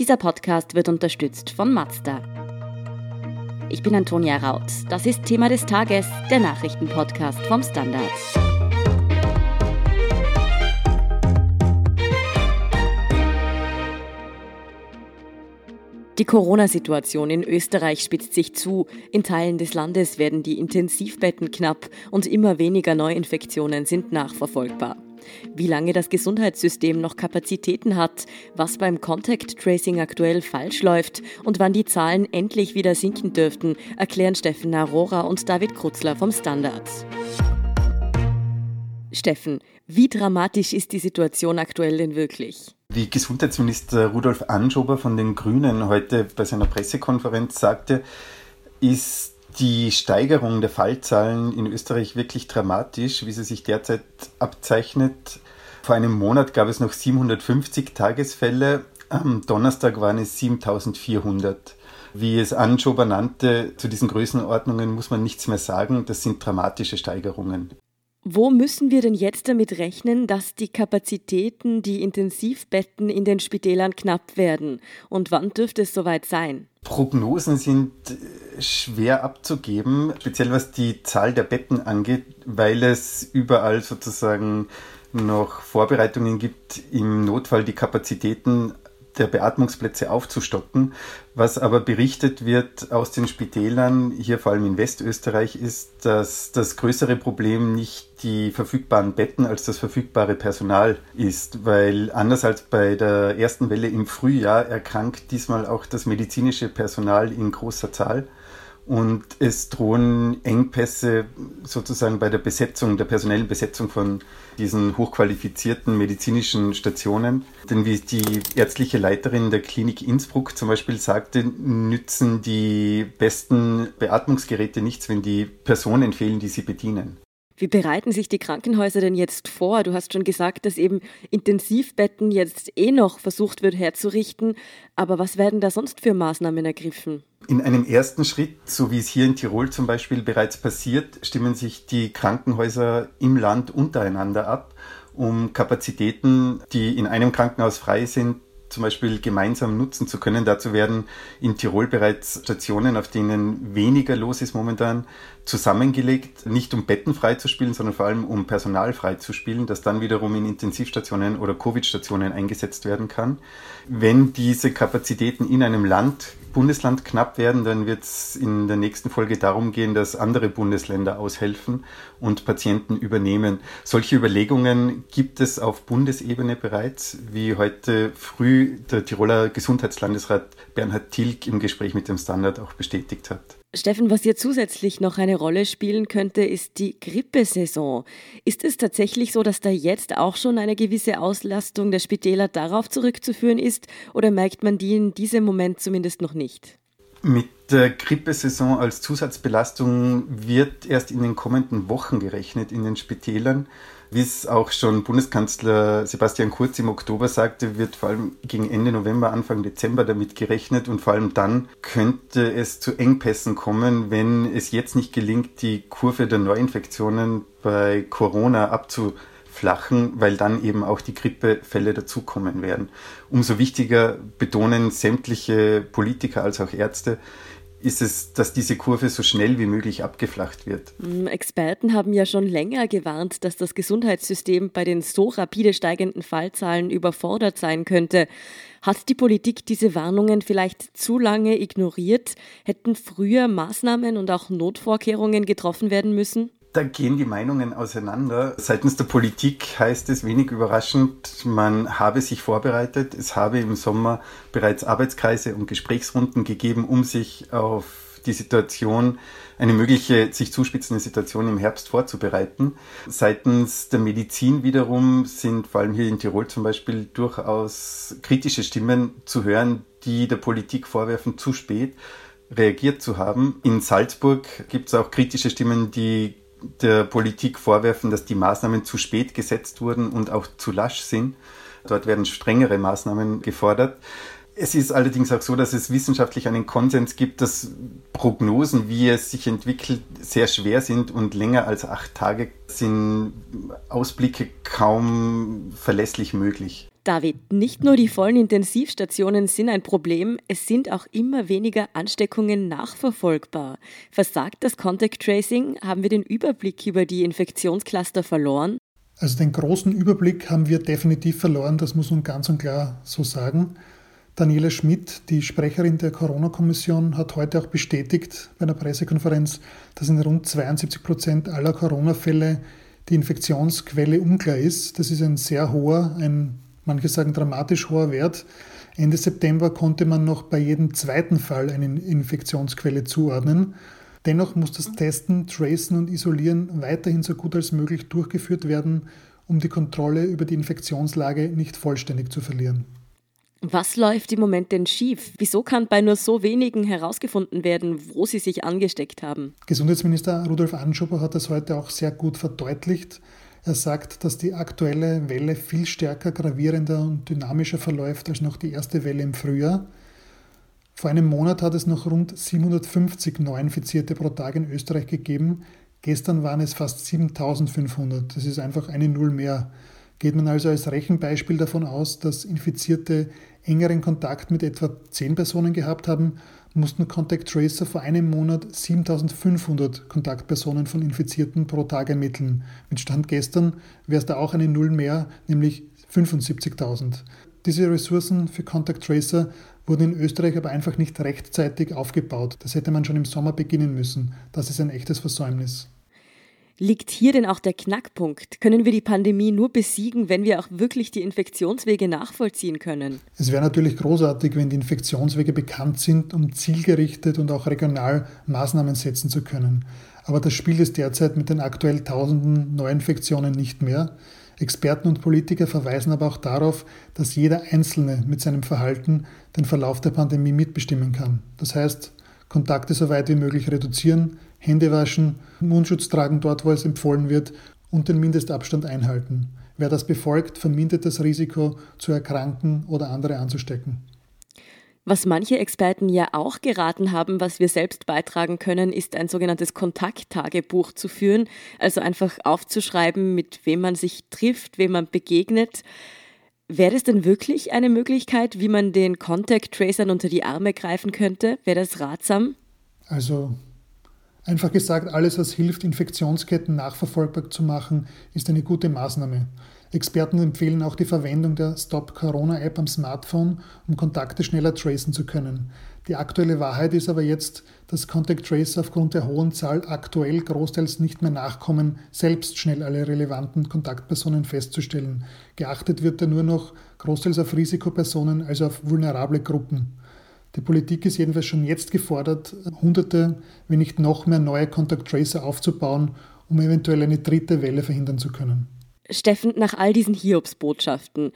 Dieser Podcast wird unterstützt von Mazda. Ich bin Antonia Raut. Das ist Thema des Tages, der Nachrichtenpodcast vom Standard. Die Corona-Situation in Österreich spitzt sich zu. In Teilen des Landes werden die Intensivbetten knapp und immer weniger Neuinfektionen sind nachverfolgbar. Wie lange das Gesundheitssystem noch Kapazitäten hat, was beim Contact Tracing aktuell falsch läuft und wann die Zahlen endlich wieder sinken dürften, erklären Steffen Arora und David Krutzler vom Standard. Steffen, wie dramatisch ist die Situation aktuell denn wirklich? Wie Gesundheitsminister Rudolf Anschober von den Grünen heute bei seiner Pressekonferenz sagte, ist die Steigerung der Fallzahlen in Österreich wirklich dramatisch, wie sie sich derzeit abzeichnet. Vor einem Monat gab es noch 750 Tagesfälle, am Donnerstag waren es 7400. Wie es Anschober nannte, zu diesen Größenordnungen muss man nichts mehr sagen, das sind dramatische Steigerungen. Wo müssen wir denn jetzt damit rechnen, dass die Kapazitäten, die Intensivbetten in den Spitälern knapp werden? Und wann dürfte es soweit sein? Prognosen sind äh, schwer abzugeben, speziell was die Zahl der Betten angeht, weil es überall sozusagen noch Vorbereitungen gibt, im Notfall die Kapazitäten der Beatmungsplätze aufzustocken. Was aber berichtet wird aus den Spitälern, hier vor allem in Westösterreich, ist, dass das größere Problem nicht die verfügbaren Betten als das verfügbare Personal ist, weil anders als bei der ersten Welle im Frühjahr erkrankt diesmal auch das medizinische Personal in großer Zahl und es drohen Engpässe sozusagen bei der Besetzung, der personellen Besetzung von diesen hochqualifizierten medizinischen Stationen. Denn wie die ärztliche Leiterin der Klinik Innsbruck zum Beispiel sagte, nützen die besten Beatmungsgeräte nichts, wenn die Personen fehlen, die sie bedienen. Wie bereiten sich die Krankenhäuser denn jetzt vor? Du hast schon gesagt, dass eben Intensivbetten jetzt eh noch versucht wird herzurichten. Aber was werden da sonst für Maßnahmen ergriffen? In einem ersten Schritt, so wie es hier in Tirol zum Beispiel bereits passiert, stimmen sich die Krankenhäuser im Land untereinander ab, um Kapazitäten, die in einem Krankenhaus frei sind, zum Beispiel gemeinsam nutzen zu können. Dazu werden in Tirol bereits Stationen, auf denen weniger los ist momentan, zusammengelegt, nicht um Betten freizuspielen, sondern vor allem um Personal freizuspielen, das dann wiederum in Intensivstationen oder Covid-Stationen eingesetzt werden kann. Wenn diese Kapazitäten in einem Land Bundesland knapp werden, dann wird es in der nächsten Folge darum gehen, dass andere Bundesländer aushelfen und Patienten übernehmen. Solche Überlegungen gibt es auf Bundesebene bereits, wie heute früh der Tiroler Gesundheitslandesrat Bernhard Tilg im Gespräch mit dem Standard auch bestätigt hat. Steffen, was hier zusätzlich noch eine Rolle spielen könnte, ist die Grippesaison. Ist es tatsächlich so, dass da jetzt auch schon eine gewisse Auslastung der Spitäler darauf zurückzuführen ist oder merkt man die in diesem Moment zumindest noch nicht? Mit der Grippesaison als Zusatzbelastung wird erst in den kommenden Wochen gerechnet in den Spitälern. Wie es auch schon Bundeskanzler Sebastian Kurz im Oktober sagte, wird vor allem gegen Ende November, Anfang Dezember damit gerechnet und vor allem dann könnte es zu Engpässen kommen, wenn es jetzt nicht gelingt, die Kurve der Neuinfektionen bei Corona abzuflachen, weil dann eben auch die Grippefälle dazukommen werden. Umso wichtiger betonen sämtliche Politiker als auch Ärzte, ist es, dass diese Kurve so schnell wie möglich abgeflacht wird. Mm, Experten haben ja schon länger gewarnt, dass das Gesundheitssystem bei den so rapide steigenden Fallzahlen überfordert sein könnte. Hat die Politik diese Warnungen vielleicht zu lange ignoriert? Hätten früher Maßnahmen und auch Notvorkehrungen getroffen werden müssen? Da gehen die Meinungen auseinander. Seitens der Politik heißt es wenig überraschend, man habe sich vorbereitet. Es habe im Sommer bereits Arbeitskreise und Gesprächsrunden gegeben, um sich auf die Situation, eine mögliche sich zuspitzende Situation im Herbst vorzubereiten. Seitens der Medizin wiederum sind vor allem hier in Tirol zum Beispiel durchaus kritische Stimmen zu hören, die der Politik vorwerfen, zu spät reagiert zu haben. In Salzburg gibt es auch kritische Stimmen, die der Politik vorwerfen, dass die Maßnahmen zu spät gesetzt wurden und auch zu lasch sind. Dort werden strengere Maßnahmen gefordert. Es ist allerdings auch so, dass es wissenschaftlich einen Konsens gibt, dass Prognosen, wie es sich entwickelt, sehr schwer sind und länger als acht Tage sind Ausblicke kaum verlässlich möglich. David, nicht nur die vollen Intensivstationen sind ein Problem, es sind auch immer weniger Ansteckungen nachverfolgbar. Versagt das Contact Tracing? Haben wir den Überblick über die Infektionscluster verloren? Also den großen Überblick haben wir definitiv verloren, das muss man ganz und klar so sagen. Daniela Schmidt, die Sprecherin der Corona-Kommission, hat heute auch bestätigt bei einer Pressekonferenz, dass in rund 72 Prozent aller Corona-Fälle die Infektionsquelle unklar ist. Das ist ein sehr hoher, ein manche sagen dramatisch hoher Wert. Ende September konnte man noch bei jedem zweiten Fall eine Infektionsquelle zuordnen. Dennoch muss das Testen, Tracen und Isolieren weiterhin so gut als möglich durchgeführt werden, um die Kontrolle über die Infektionslage nicht vollständig zu verlieren. Was läuft im Moment denn schief? Wieso kann bei nur so wenigen herausgefunden werden, wo sie sich angesteckt haben? Gesundheitsminister Rudolf Anschober hat das heute auch sehr gut verdeutlicht. Er sagt, dass die aktuelle Welle viel stärker gravierender und dynamischer verläuft als noch die erste Welle im Frühjahr. Vor einem Monat hat es noch rund 750 Neuinfizierte pro Tag in Österreich gegeben. Gestern waren es fast 7500. Das ist einfach eine Null mehr. Geht man also als Rechenbeispiel davon aus, dass Infizierte engeren Kontakt mit etwa 10 Personen gehabt haben, mussten Contact Tracer vor einem Monat 7500 Kontaktpersonen von Infizierten pro Tag ermitteln. Mit Stand gestern wäre es da auch eine Null mehr, nämlich 75.000. Diese Ressourcen für Contact Tracer wurden in Österreich aber einfach nicht rechtzeitig aufgebaut. Das hätte man schon im Sommer beginnen müssen. Das ist ein echtes Versäumnis. Liegt hier denn auch der Knackpunkt? Können wir die Pandemie nur besiegen, wenn wir auch wirklich die Infektionswege nachvollziehen können? Es wäre natürlich großartig, wenn die Infektionswege bekannt sind, um zielgerichtet und auch regional Maßnahmen setzen zu können. Aber das spielt es derzeit mit den aktuell tausenden Neuinfektionen nicht mehr. Experten und Politiker verweisen aber auch darauf, dass jeder Einzelne mit seinem Verhalten den Verlauf der Pandemie mitbestimmen kann. Das heißt, Kontakte so weit wie möglich reduzieren, Hände waschen, Mundschutz tragen dort, wo es empfohlen wird und den Mindestabstand einhalten. Wer das befolgt, vermindert das Risiko zu erkranken oder andere anzustecken. Was manche Experten ja auch geraten haben, was wir selbst beitragen können, ist ein sogenanntes Kontakttagebuch zu führen, also einfach aufzuschreiben, mit wem man sich trifft, wem man begegnet. Wäre das denn wirklich eine Möglichkeit, wie man den Contact Tracern unter die Arme greifen könnte? Wäre das ratsam? Also Einfach gesagt, alles, was hilft, Infektionsketten nachverfolgbar zu machen, ist eine gute Maßnahme. Experten empfehlen auch die Verwendung der Stop Corona App am Smartphone, um Kontakte schneller tracen zu können. Die aktuelle Wahrheit ist aber jetzt, dass Contact Tracer aufgrund der hohen Zahl aktuell großteils nicht mehr nachkommen, selbst schnell alle relevanten Kontaktpersonen festzustellen. Geachtet wird da nur noch großteils auf Risikopersonen, also auf vulnerable Gruppen. Die Politik ist jedenfalls schon jetzt gefordert, hunderte, wenn nicht noch mehr neue Contact Tracer aufzubauen, um eventuell eine dritte Welle verhindern zu können. Steffen, nach all diesen Hiobsbotschaften,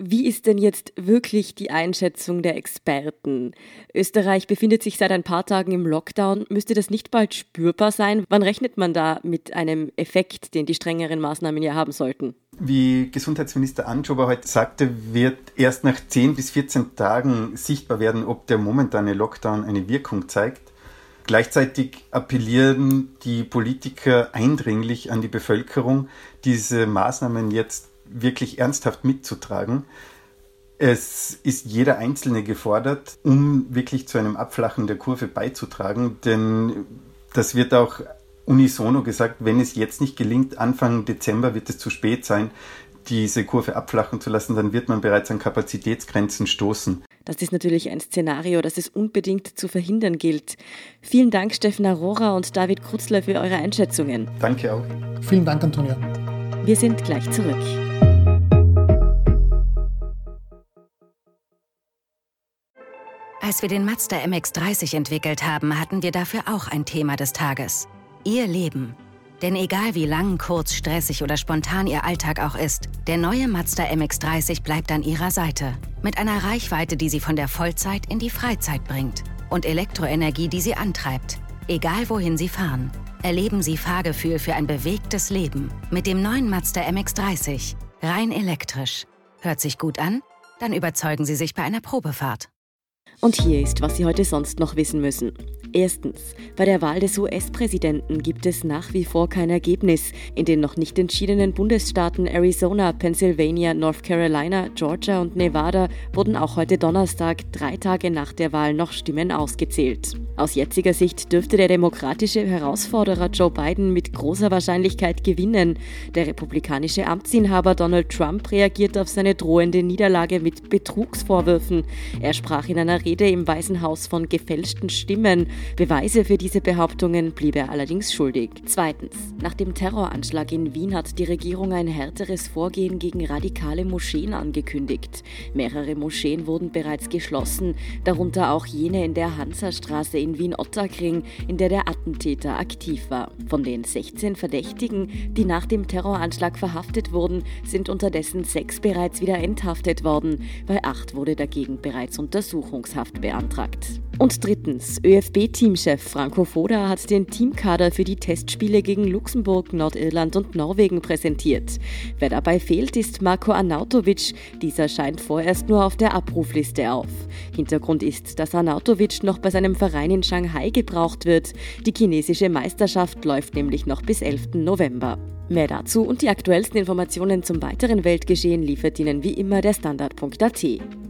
wie ist denn jetzt wirklich die Einschätzung der Experten? Österreich befindet sich seit ein paar Tagen im Lockdown. Müsste das nicht bald spürbar sein? Wann rechnet man da mit einem Effekt, den die strengeren Maßnahmen ja haben sollten? Wie Gesundheitsminister Anschober heute sagte, wird erst nach 10 bis 14 Tagen sichtbar werden, ob der momentane Lockdown eine Wirkung zeigt. Gleichzeitig appellieren die Politiker eindringlich an die Bevölkerung, diese Maßnahmen jetzt wirklich ernsthaft mitzutragen. Es ist jeder Einzelne gefordert, um wirklich zu einem Abflachen der Kurve beizutragen, denn das wird auch unisono gesagt, wenn es jetzt nicht gelingt, Anfang Dezember wird es zu spät sein, diese Kurve abflachen zu lassen, dann wird man bereits an Kapazitätsgrenzen stoßen. Das ist natürlich ein Szenario, das es unbedingt zu verhindern gilt. Vielen Dank, Steffen Aurora und David Krutzler, für eure Einschätzungen. Danke auch. Vielen Dank, Antonia. Wir sind gleich zurück. Als wir den Mazda MX30 entwickelt haben, hatten wir dafür auch ein Thema des Tages. Ihr Leben. Denn egal wie lang, kurz, stressig oder spontan Ihr Alltag auch ist, der neue Mazda MX30 bleibt an Ihrer Seite. Mit einer Reichweite, die Sie von der Vollzeit in die Freizeit bringt. Und Elektroenergie, die Sie antreibt. Egal wohin Sie fahren. Erleben Sie Fahrgefühl für ein bewegtes Leben. Mit dem neuen Mazda MX30. Rein elektrisch. Hört sich gut an? Dann überzeugen Sie sich bei einer Probefahrt. Und hier ist, was Sie heute sonst noch wissen müssen. Erstens. Bei der Wahl des US-Präsidenten gibt es nach wie vor kein Ergebnis. In den noch nicht entschiedenen Bundesstaaten Arizona, Pennsylvania, North Carolina, Georgia und Nevada wurden auch heute Donnerstag, drei Tage nach der Wahl, noch Stimmen ausgezählt. Aus jetziger Sicht dürfte der demokratische Herausforderer Joe Biden mit großer Wahrscheinlichkeit gewinnen. Der republikanische Amtsinhaber Donald Trump reagiert auf seine drohende Niederlage mit Betrugsvorwürfen. Er sprach in einer Rede im Weißen Haus von gefälschten Stimmen. Beweise für diese Behauptungen blieb er allerdings schuldig. Zweitens. Nach dem Terroranschlag in Wien hat die Regierung ein härteres Vorgehen gegen radikale Moscheen angekündigt. Mehrere Moscheen wurden bereits geschlossen, darunter auch jene in der Hansastraße in Wien-Ottakring, in der der Attentäter aktiv war. Von den 16 Verdächtigen, die nach dem Terroranschlag verhaftet wurden, sind unterdessen sechs bereits wieder enthaftet worden. Bei acht wurde dagegen bereits Untersuchungshaft beantragt. Und drittens, ÖFB-Teamchef Franco Foda hat den Teamkader für die Testspiele gegen Luxemburg, Nordirland und Norwegen präsentiert. Wer dabei fehlt, ist Marco Arnautovic. Dieser scheint vorerst nur auf der Abrufliste auf. Hintergrund ist, dass Arnautovic noch bei seinem Verein in Shanghai gebraucht wird. Die chinesische Meisterschaft läuft nämlich noch bis 11. November. Mehr dazu und die aktuellsten Informationen zum weiteren Weltgeschehen liefert Ihnen wie immer der Standard.at.